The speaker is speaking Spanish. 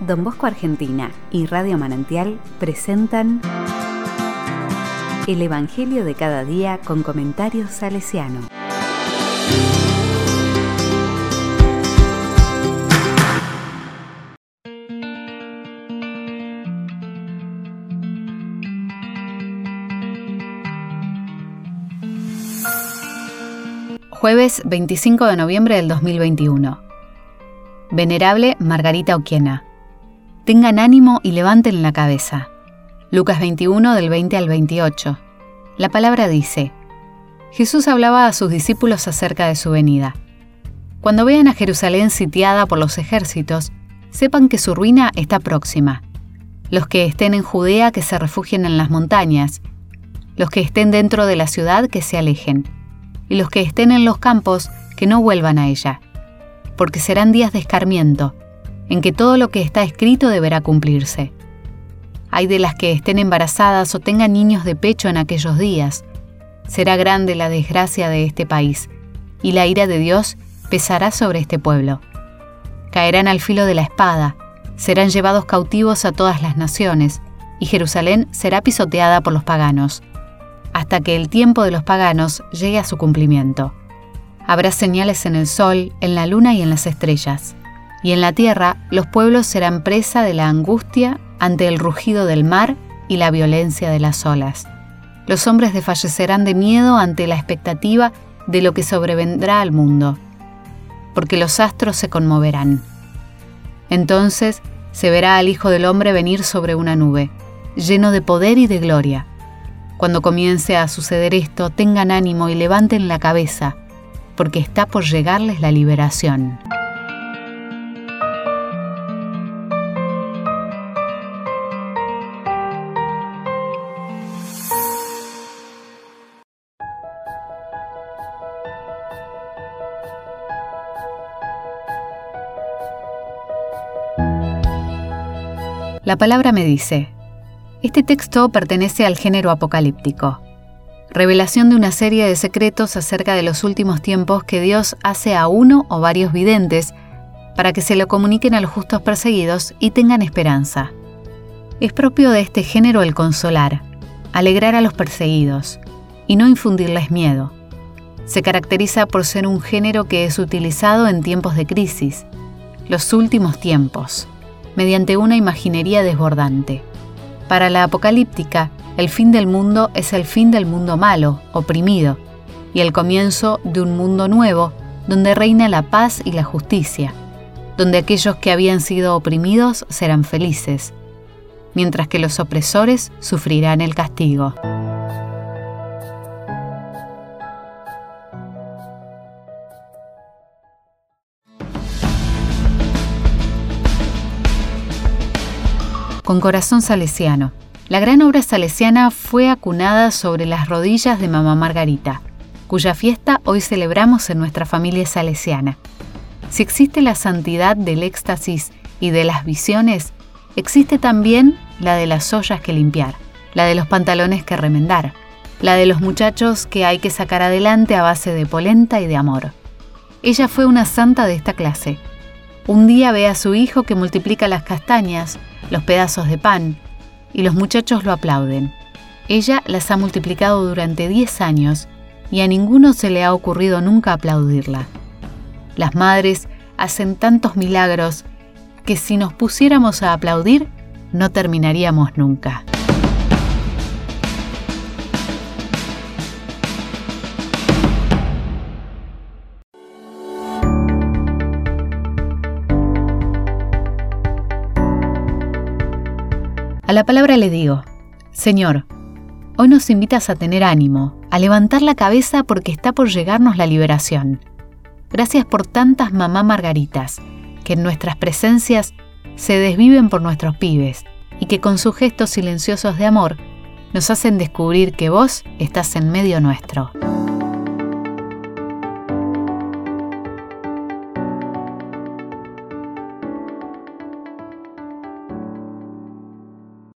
Don Bosco Argentina y Radio Manantial presentan El Evangelio de cada día con comentarios salesiano. Jueves 25 de noviembre del 2021. Venerable Margarita Oquiena. Tengan ánimo y levanten la cabeza. Lucas 21 del 20 al 28. La palabra dice, Jesús hablaba a sus discípulos acerca de su venida. Cuando vean a Jerusalén sitiada por los ejércitos, sepan que su ruina está próxima. Los que estén en Judea que se refugien en las montañas, los que estén dentro de la ciudad que se alejen y los que estén en los campos, que no vuelvan a ella, porque serán días de escarmiento, en que todo lo que está escrito deberá cumplirse. Hay de las que estén embarazadas o tengan niños de pecho en aquellos días. Será grande la desgracia de este país, y la ira de Dios pesará sobre este pueblo. Caerán al filo de la espada, serán llevados cautivos a todas las naciones, y Jerusalén será pisoteada por los paganos hasta que el tiempo de los paganos llegue a su cumplimiento. Habrá señales en el sol, en la luna y en las estrellas. Y en la tierra los pueblos serán presa de la angustia ante el rugido del mar y la violencia de las olas. Los hombres desfallecerán de miedo ante la expectativa de lo que sobrevendrá al mundo, porque los astros se conmoverán. Entonces se verá al Hijo del Hombre venir sobre una nube, lleno de poder y de gloria cuando comience a suceder esto, tengan ánimo y levanten la cabeza, porque está por llegarles la liberación. La palabra me dice, este texto pertenece al género apocalíptico, revelación de una serie de secretos acerca de los últimos tiempos que Dios hace a uno o varios videntes para que se lo comuniquen a los justos perseguidos y tengan esperanza. Es propio de este género el consolar, alegrar a los perseguidos y no infundirles miedo. Se caracteriza por ser un género que es utilizado en tiempos de crisis, los últimos tiempos, mediante una imaginería desbordante. Para la apocalíptica, el fin del mundo es el fin del mundo malo, oprimido, y el comienzo de un mundo nuevo donde reina la paz y la justicia, donde aquellos que habían sido oprimidos serán felices, mientras que los opresores sufrirán el castigo. Con corazón salesiano. La gran obra salesiana fue acunada sobre las rodillas de Mamá Margarita, cuya fiesta hoy celebramos en nuestra familia salesiana. Si existe la santidad del éxtasis y de las visiones, existe también la de las ollas que limpiar, la de los pantalones que remendar, la de los muchachos que hay que sacar adelante a base de polenta y de amor. Ella fue una santa de esta clase. Un día ve a su hijo que multiplica las castañas, los pedazos de pan, y los muchachos lo aplauden. Ella las ha multiplicado durante 10 años y a ninguno se le ha ocurrido nunca aplaudirla. Las madres hacen tantos milagros que si nos pusiéramos a aplaudir, no terminaríamos nunca. A la palabra le digo, Señor, hoy nos invitas a tener ánimo, a levantar la cabeza porque está por llegarnos la liberación. Gracias por tantas mamá margaritas, que en nuestras presencias se desviven por nuestros pibes y que con sus gestos silenciosos de amor nos hacen descubrir que vos estás en medio nuestro.